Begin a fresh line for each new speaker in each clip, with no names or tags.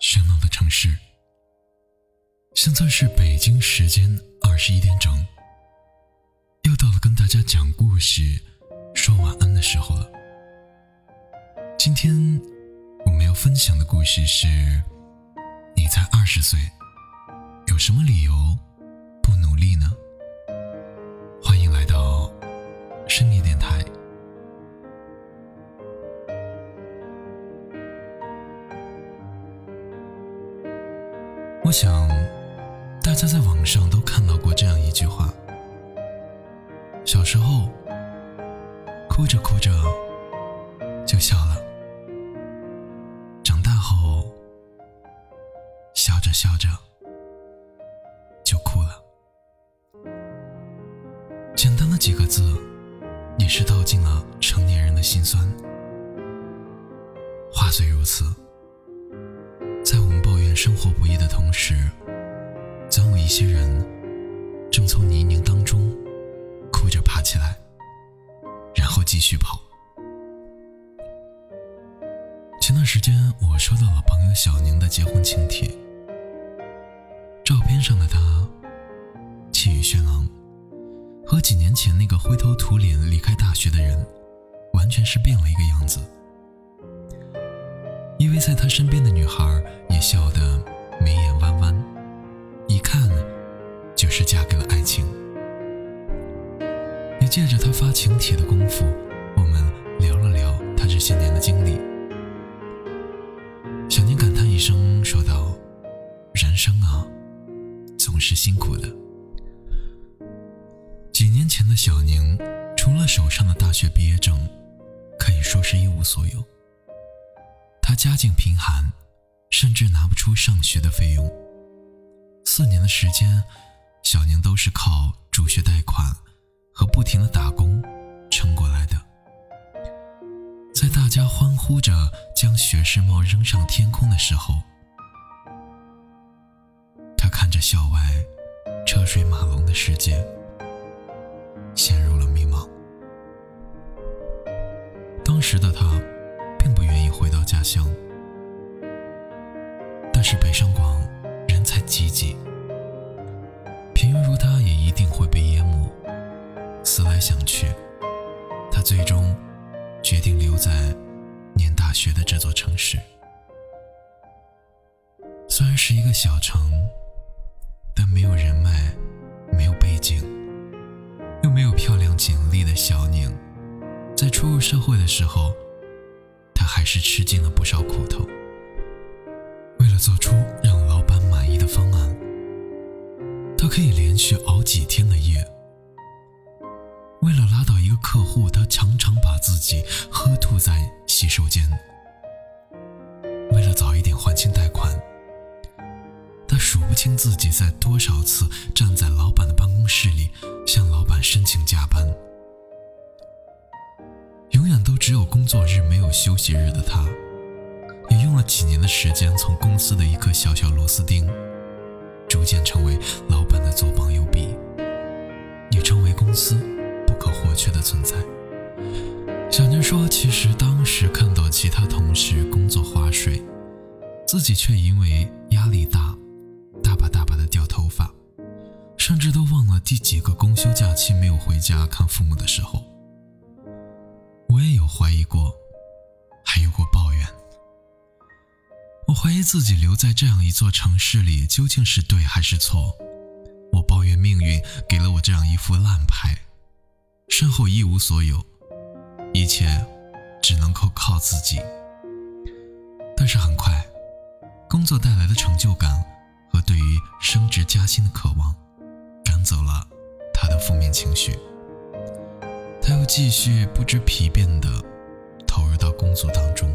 喧闹的城市，现在是北京时间二十一点整，又到了跟大家讲故事、说晚安的时候了。今天我们要分享的故事是：你才二十岁，有什么理由不努力呢？我想，大家在网上都看到过这样一句话：小时候，哭着哭着就笑了；长大后，笑着笑着就哭了。简单的几个字，也是道尽了成年人的心酸。话虽如此。生活不易的同时，总有一些人正从泥泞当中哭着爬起来，然后继续跑。前段时间，我收到了朋友小宁的结婚请帖，照片上的她气宇轩昂，和几年前那个灰头土脸离开大学的人，完全是变了一个样子。依偎在他身边的女孩笑得眉眼弯弯，一看就是嫁给了爱情。也借着他发请帖的功夫，我们聊了聊他这些年的经历。小宁感叹一声，说道：“人生啊，总是辛苦的。”几年前的小宁，除了手上的大学毕业证，可以说是一无所有。他家境贫寒，甚至拿不出上学的费用。四年的时间，小宁都是靠助学贷款和不停的打工撑过来的。在大家欢呼着将学士帽扔上天空的时候，他看着校外车水马龙的世界，陷入了迷茫。当时的他。并不愿意回到家乡，是北上广人才济济，平庸如他也一定会被淹没。思来想去，他最终决定留在念大学的这座城市。虽然是一个小城，但没有人脉，没有背景，又没有漂亮简历的小宁，在初入社会的时候。他还是吃尽了不少苦头。做出让老板满意的方案，他可以连续熬几天的夜；为了拉到一个客户，他常常把自己喝吐在洗手间；为了早一点还清贷款，他数不清自己在多少次站在老板的办公室里向老板申请加班。永远都只有工作日没有休息日的他，用了几年的时间，从公司的一颗小小螺丝钉，逐渐成为老板的左膀右臂，也成为公司不可或缺的存在。小宁说：“其实当时看到其他同事工作划水，自己却因为压力大，大把大把的掉头发，甚至都忘了第几个公休假期没有回家看父母的时候。”我也有怀疑过，还有过抱怨。我怀疑自己留在这样一座城市里究竟是对还是错。我抱怨命运给了我这样一副烂牌，身后一无所有，一切只能够靠自己。但是很快，工作带来的成就感和对于升职加薪的渴望，赶走了他的负面情绪。他又继续不知疲倦地投入到工作当中。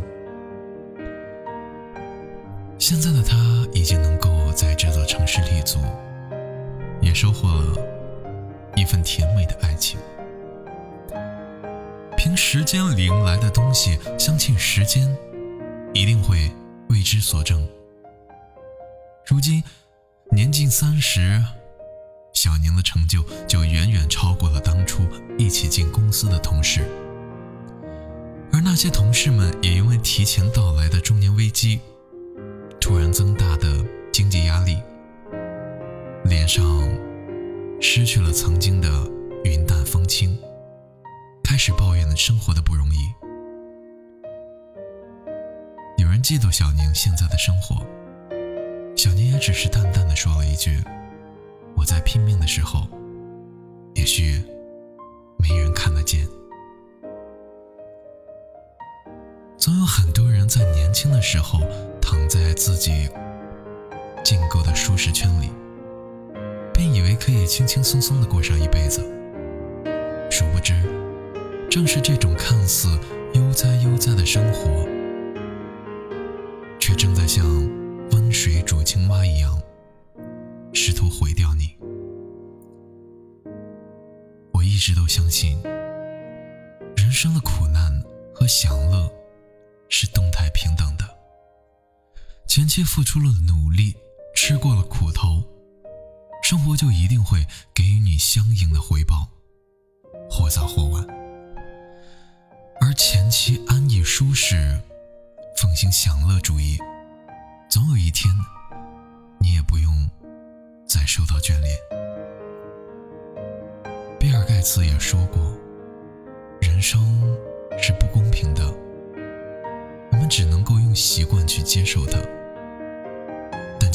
现在的他已经能够在这座城市立足，也收获了一份甜美的爱情。凭时间领来的东西，相信时间一定会为之所证。如今年近三十。小宁的成就就远远超过了当初一起进公司的同事，而那些同事们也因为提前到来的中年危机，突然增大的经济压力，脸上失去了曾经的云淡风轻，开始抱怨了生活的不容易。有人嫉妒小宁现在的生活，小宁也只是淡淡的说了一句：“我在拼命的时候，也许没人看得见。”总有很多人在年轻的时候在自己建构的舒适圈里，便以为可以轻轻松松的过上一辈子。殊不知，正是这种看似悠哉悠哉的生活，却正在像温水煮青蛙一样，试图毁掉你。我一直都相信，人生的苦难和享乐。是动态平等的，前期付出了努力，吃过了苦头，生活就一定会给予你相应的回报，或早或晚。而前期安逸舒适，奉行享乐主义，总有一天，你也不用再受到眷恋。比尔盖茨也说过，人生是不公平的。我们只能够用习惯去接受它，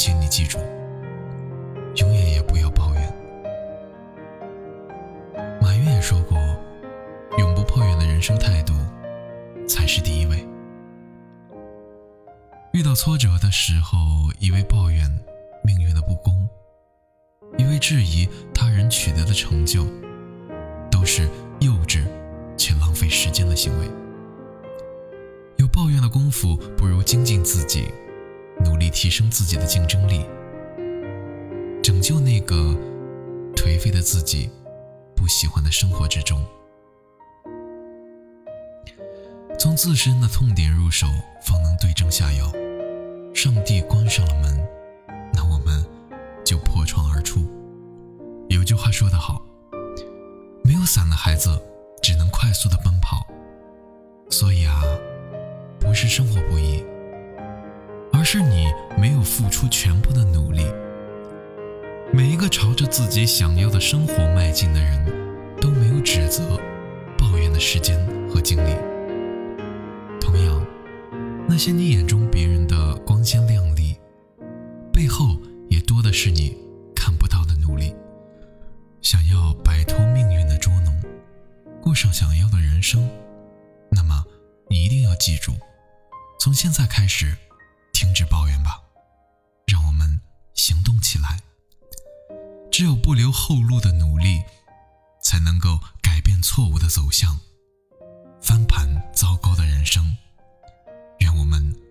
请你记住，永远也不要抱怨。马云也说过，永不抱怨的人生态度才是第一位。遇到挫折的时候，一味抱怨命运的不公，一味质疑他人取得的成就，都是幼稚且浪费时间的行为。有抱怨的功夫，不如精进自己，提升自己的竞争力，拯救那个颓废的自己，不喜欢的生活之中。从自身的痛点入手，方能对症下药。上帝关上了门，那我们就破窗而出。有句话说得好：“没有伞的孩子，只能快速的奔跑。”所以啊。不是生活不易，而是你没有付出全部的努力。每一个朝着自己想要的生活迈进的人，都没有指责、抱怨的时间和精力。同样，那些你眼中别人的光鲜亮丽，背后也多的是你看不到的努力。想要摆脱命运的捉弄，过上想要的人生，那么你一定要记住。从现在开始，只有不留后路的努力，才能够改变错误的走向，翻盘糟糕的人生。愿我们。